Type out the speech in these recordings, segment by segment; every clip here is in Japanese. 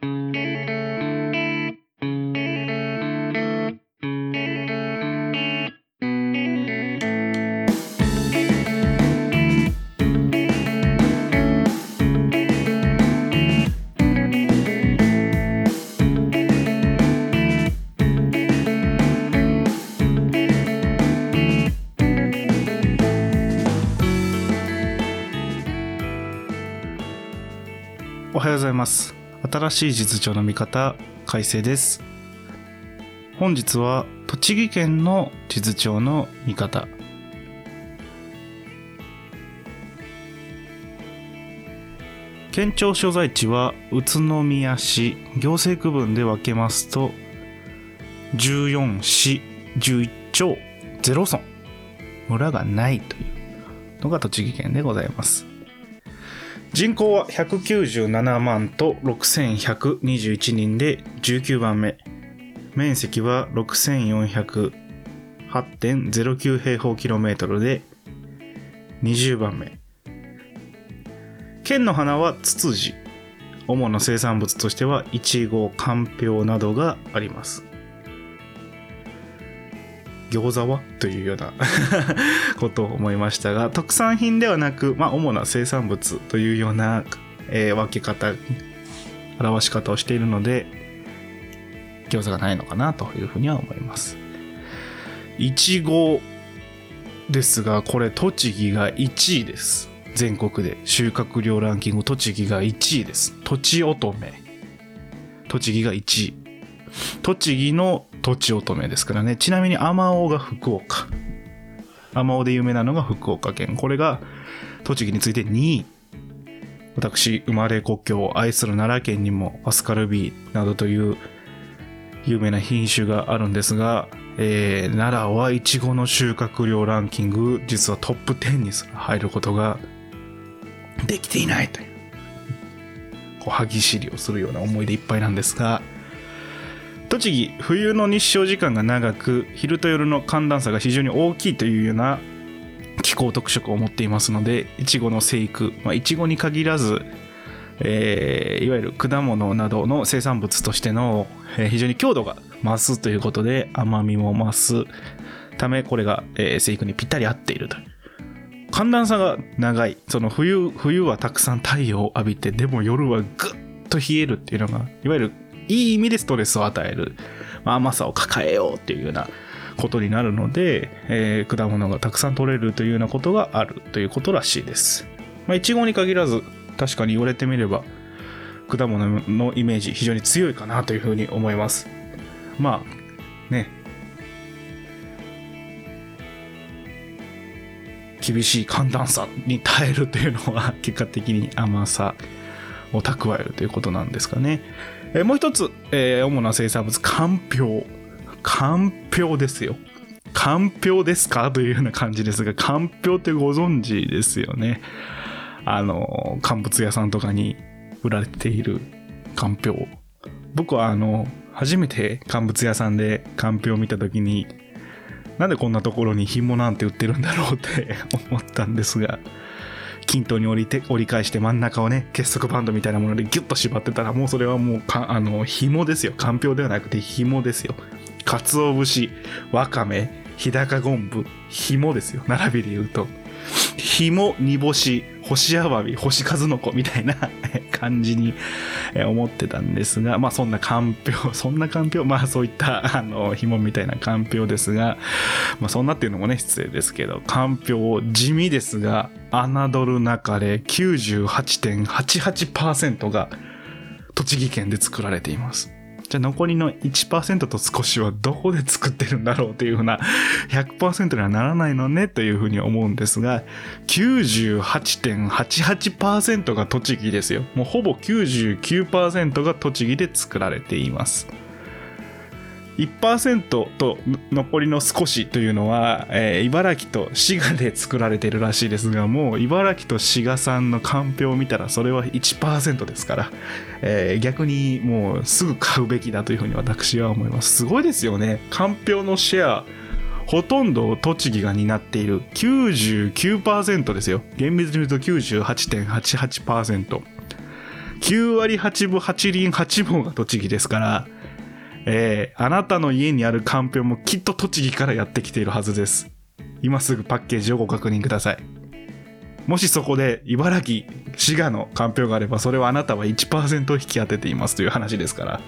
おはようございます。新しい実情の見方改正です。本日は栃木県の地図帳の見方。県庁所在地は宇都宮市行政区分で分けますと14市11町0村村がないというのが栃木県でございます。人口は197万と6121人で19番目。面積は6408.09平方キロメートルで20番目。県の花はツツジ。主な生産物としてはイチゴかんぴょうなどがあります。餃子は？というような ことを思いましたが特産品ではなく、まあ、主な生産物というような、えー、分け方表し方をしているので餃子がないのかなというふうには思います。いちごですがこれ栃木が1位です。全国で。収穫量ランキング栃木が1位です。とちおとめ栃木が1位。栃木のとちおとめですからね。ちなみにあまおうが福岡。あまおうで有名なのが福岡県。これが栃木について2位。私生まれ故郷を愛する奈良県にもアスカルビーなどという有名な品種があるんですが、えー、奈良はイチゴの収穫量ランキング実はトップ10に入ることができていないという。こう歯ぎしりをするような思いでいっぱいなんですが栃木冬の日照時間が長く昼と夜の寒暖差が非常に大きいというような気候特色を持っていますのでいちごの生育まあいちごに限らず、えー、いわゆる果物などの生産物としての、えー、非常に強度が増すということで甘みも増す。ためこれが、えー、生育にぴったり合っていると寒暖差が長い。その冬冬はたくさん太陽を浴びてでも夜はぐっと冷えるっていうのがいわゆるいい意味でストレスを与える、まあ、甘さを抱えようっていうようなことになるので、えー、果物がたくさん取れるというようなことがあるということらしいです。まあ、いちごに限らず、確かに言われてみれば、果物のイメージ非常に強いかなというふうに思います。まあ、ね。厳しい寒暖差に耐えるというのは結果的に甘さを蓄えるということなんですかね。えー、もう一つ、えー、主な生産物、かんぴょう。かんぴょうですよ。かんぴょうですか？というような感じですが、かんぴょうってご存知ですよね。あの、乾物屋さんとかに売られているかんぴょう。僕はあの、初めて乾物屋さんでかんぴょうを見た時に、なんでこんなところに紐なんて売ってるんだろうって思ったんですが、均等に折りて折り返して真ん中をね結束バンドみたいなものでギュッと縛ってたらもうそれはもうかあの紐ですよ。かんぴょうではなくて紐ですよ。鰹節わかめ日高昆布紐ですよ。並びで言うと。紐煮干し干しアワビ干し数の子みたいな 感じに思ってたんですがまあそんなかんぴょう そんなかんぴょうまあそういったあの紐みたいなかんぴょうですがまあそんなっていうのもね失礼ですけどかんぴょう地味ですが侮る中で98.88%が栃木県で作られています。じゃあ残りの1%と少しはどこで作ってるんだろうというふうな100%にはならないのねというふうに思うんですが98.88%が栃木ですよ。もうほぼ99%が栃木で作られています。1%と残りの少しというのは、えー、茨城と滋賀で作られているらしいですがもう茨城と滋賀産のかんぴょうを見たらそれは1%ですから、えー、逆にもうすぐ買うべきだというふうに私は思います。すごいですよね。かんぴょうのシェアほとんど栃木が担っている。99%ですよ。厳密に言うと98.88%。9割8分8厘8分が栃木ですから、えー、あなたの家にあるかんぴょうもきっと栃木からやってきているはずです。今すぐパッケージをご確認ください。もしそこで茨城、滋賀のかんぴょうがあれば、それはあなたは1%引き当てていますという話ですから。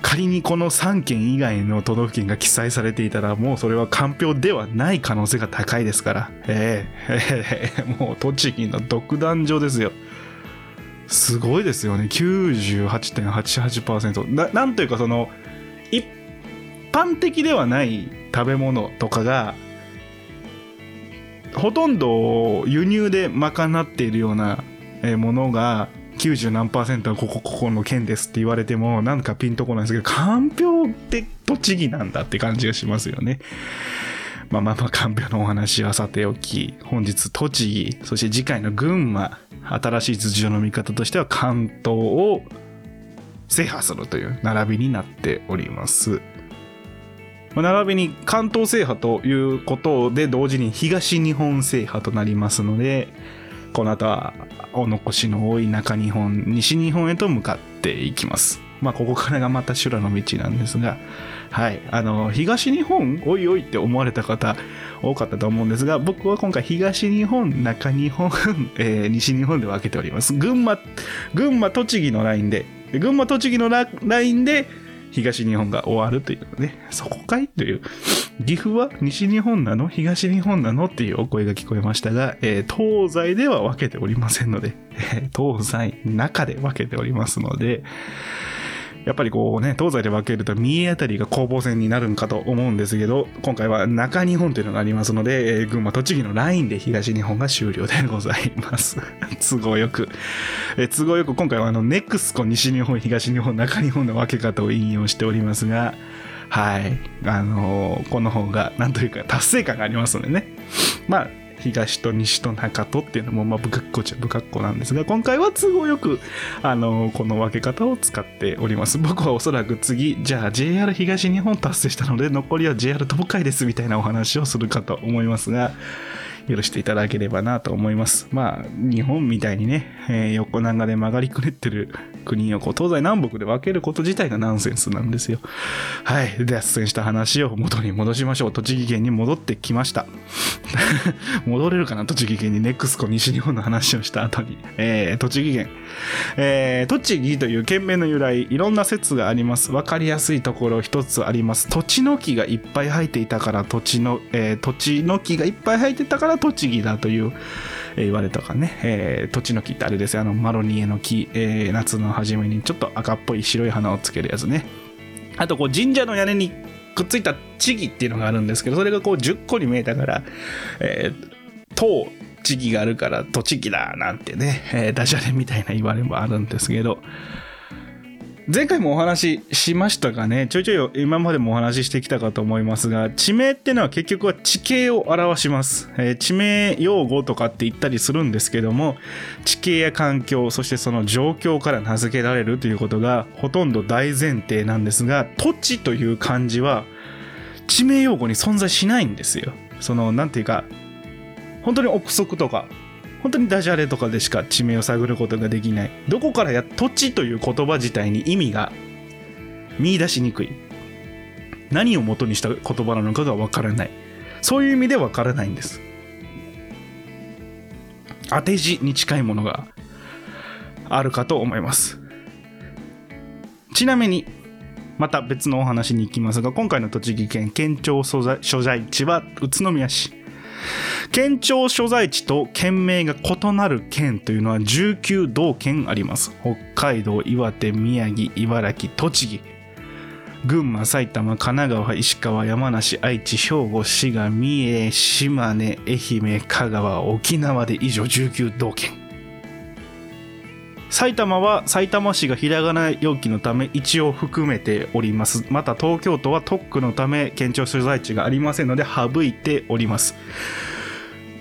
仮にこの3県以外の都道府県が記載されていたら、もうそれはかんぴょうではない可能性が高いですから。えー、えー、もう栃木の独壇場ですよ。すごいですよね。98.88%。ななんというかその、一般的ではない食べ物とかが、ほとんど輸入で賄っているようなものが、90何パーセントはここ、ここの県ですって言われても、なんかピンとこないですけど、かんぴょうって栃木なんだって感じがしますよね。まあまあまあ、かんぴょうのお話はさておき、本日栃木、そして次回の群馬、新しい頭上の見方としては関東を制覇するという並びになっております。並びに関東制覇ということで同時に東日本制覇となりますので、この後はお残しの多い中日本、西日本へと向かっていきます。まあ、ここからがまた修羅の道なんですが、はい。あの、東日本、おいおいって思われた方、多かったと思うんですが、僕は今回東日本、中日本、えー、西日本で分けております。群馬、群馬、栃木のラインで、群馬、栃木のラインで、東日本が終わるというね、そこかいという、岐阜は西日本なの？東日本なの？っていうお声が聞こえましたが、えー、東西では分けておりませんので、東西、中で分けておりますので、やっぱりこうね、東西で分けると三重あたりが攻防戦になるんかと思うんですけど、今回は中日本というのがありますので、えー、群馬、栃木のラインで東日本が終了でございます。都合よく。えー、都合よく今回はあの、ネクスコ西日本、東日本、中日本の分け方を引用しておりますが、はい。あのー、この方が、なんというか達成感がありますのでね。まあ、東と西と中とっていうのも、まあ、不格好っちゃ不格好なんですが、今回は都合よく、あの、この分け方を使っております。僕はおそらく次、じゃあ JR 東日本達成したので、残りは JR 東海ですみたいなお話をするかと思いますが、許していただければなと思います。まあ、日本みたいにね、えー、横長で曲がりくねってる国をこう東西南北で分けること自体がナンセンスなんですよ。はい。脱線した話を元に戻しましょう。栃木県に戻ってきました。戻れるかな？栃木県にネクスコ西日本の話をした後に。えー、栃木県。えー、栃木という県名の由来、いろんな説があります。分かりやすいところ一つあります。土地の木がいっぱい生えていたから土地の、えー、土地の木がいっぱい生えてたから栃木だという、えー、言われたかね。えー、土地の木ってあれですよ。あの、マロニエの木、えー、夏の初めにちょっと赤っぽい白い花をつけるやつね。あと、こう、神社の屋根にくっついた地木っていうのがあるんですけど、それがこう10個に見えたから、えー、塔、地木があるから栃木だなんてね、えー、ダジャレみたいな言われもあるんですけど、前回もお話ししましたがね、ちょいちょい今までもお話ししてきたかと思いますが、地名ってのは結局は地形を表します。えー、地名用語とかって言ったりするんですけども、地形や環境、そしてその状況から名付けられるということがほとんど大前提なんですが、土地という漢字は地名用語に存在しないんですよ。その、なんていうか、本当に憶測とか本当にダジャレとかでしか地名を探ることができない。どこからや土地という言葉自体に意味が見出しにくい。何を元にした言葉なのかがわからない。そういう意味でわからないんです。当て字に近いものがあるかと思います。ちなみにまた別のお話に行きますが今回の栃木県県庁所在地は宇都宮市。県庁所在地と県名が異なる県というのは19道県あります。北海道、岩手、宮城、茨城、栃木。群馬、埼玉、神奈川、石川、山梨、愛知、兵庫、滋賀、三重、島根、愛媛、香川、沖縄で以上19道県。埼玉は埼玉市がひらがな容器のため一応含めております。また東京都は特区のため県庁所在地がありませんので省いております。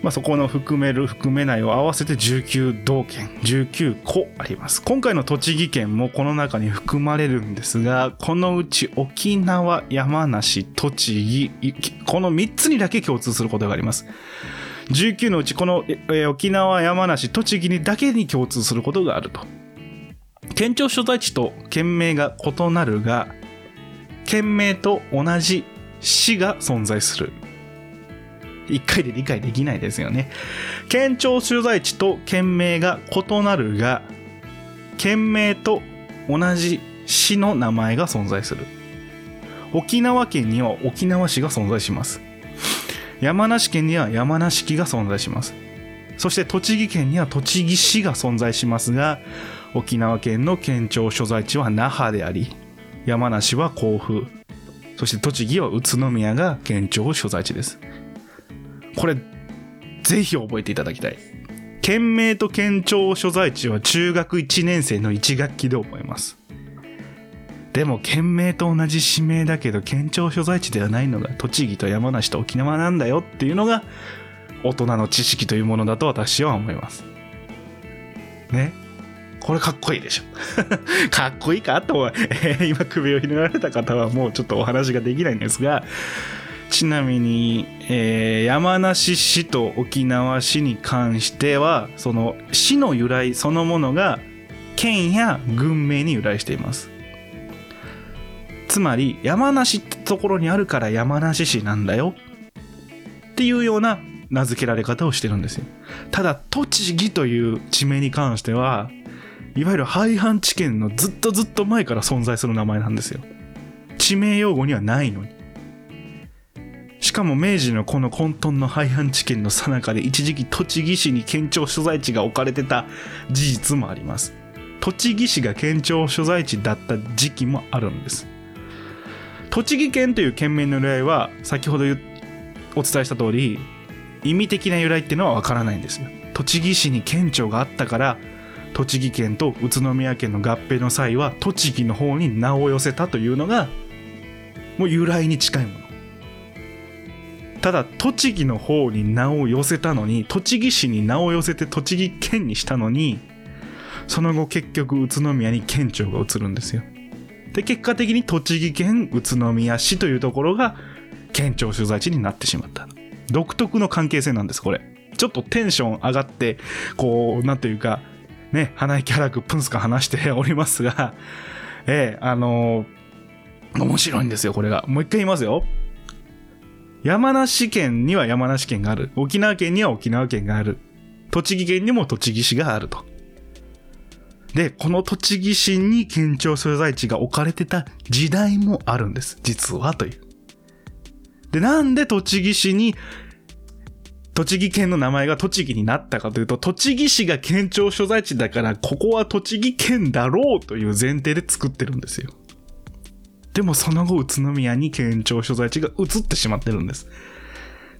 まあ、そこの含める含めないを合わせて19道県19個あります今回の栃木県もこの中に含まれるんですがこのうち沖縄山梨栃木この3つにだけ共通することがあります19のうちこの、え沖縄、山梨、栃木にだけに共通することがあると。県庁所在地と県名が異なるが、県名と同じ市が存在する。一回で理解できないですよね。県庁所在地と県名が異なるが、県名と同じ市の名前が存在する。沖縄県には沖縄市が存在します。山梨県には山梨市が存在します。そして栃木県には栃木市が存在しますが、沖縄県の県庁所在地は那覇であり、山梨は甲府、そして栃木は宇都宮が県庁所在地です。これ、ぜひ覚えていただきたい。県名と県庁所在地は中学1年生の1学期で覚えます。でも県名と同じ市名だけど県庁所在地ではないのが栃木と山梨と沖縄なんだよっていうのが大人の知識というものだと私は思います。ね？これかっこいいでしょ。かっこいいか？とは、えー今首をひねられた方はもうちょっとお話ができないんですが、ちなみに、えー山梨市と沖縄市に関しては、その市の由来そのものが県や郡名に由来しています。つまり、山梨ってところにあるから山梨市なんだよ。っていうような名付けられ方をしてるんですよ。ただ、栃木という地名に関しては、いわゆる廃藩置県のずっとずっと前から存在する名前なんですよ。地名用語にはないのに。しかも明治のこの混沌の廃藩置県の最中で一時期栃木市に県庁所在地が置かれてた事実もあります。栃木市が県庁所在地だった時期もあるんです。栃木県という県名の由来は先ほどお伝えした通り意味的な由来っていうのはわからないんですよ。栃木市に県庁があったから栃木県と宇都宮県の合併の際は栃木の方に名を寄せたというのがもう由来に近いものただ栃木の方に名を寄せたのに栃木市に名を寄せて栃木県にしたのにその後結局宇都宮に県庁が移るんですよで結果的に栃木県宇都宮市というところが県庁所在地になってしまった独特の関係性なんですこれちょっとテンション上がってこうなんていうかね、鼻息荒くプンスカ話しておりますが、ええあのー面白いんですよ、これが。もう一回言いますよ。山梨県には山梨県がある。沖縄県には沖縄県がある。栃木県にも栃木市があると。で、この栃木市に県庁所在地が置かれてた時代もあるんです。実はという。で、なんで栃木市に栃木県の名前が栃木になったかというと、栃木市が県庁所在地だから、ここは栃木県だろうという前提で作ってるんですよ。でもその後、宇都宮に県庁所在地が移ってしまってるんです。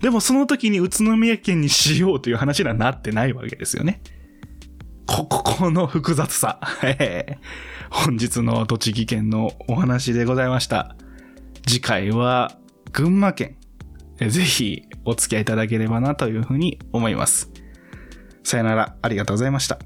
でもその時に宇都宮県にしようという話にはなってないわけですよね。ここ、この複雑さ。え ー本日の栃木県のお話でございました。次回は群馬県。ぜひお付き合いいただければなというふうに思います。さよなら、ありがとうございました。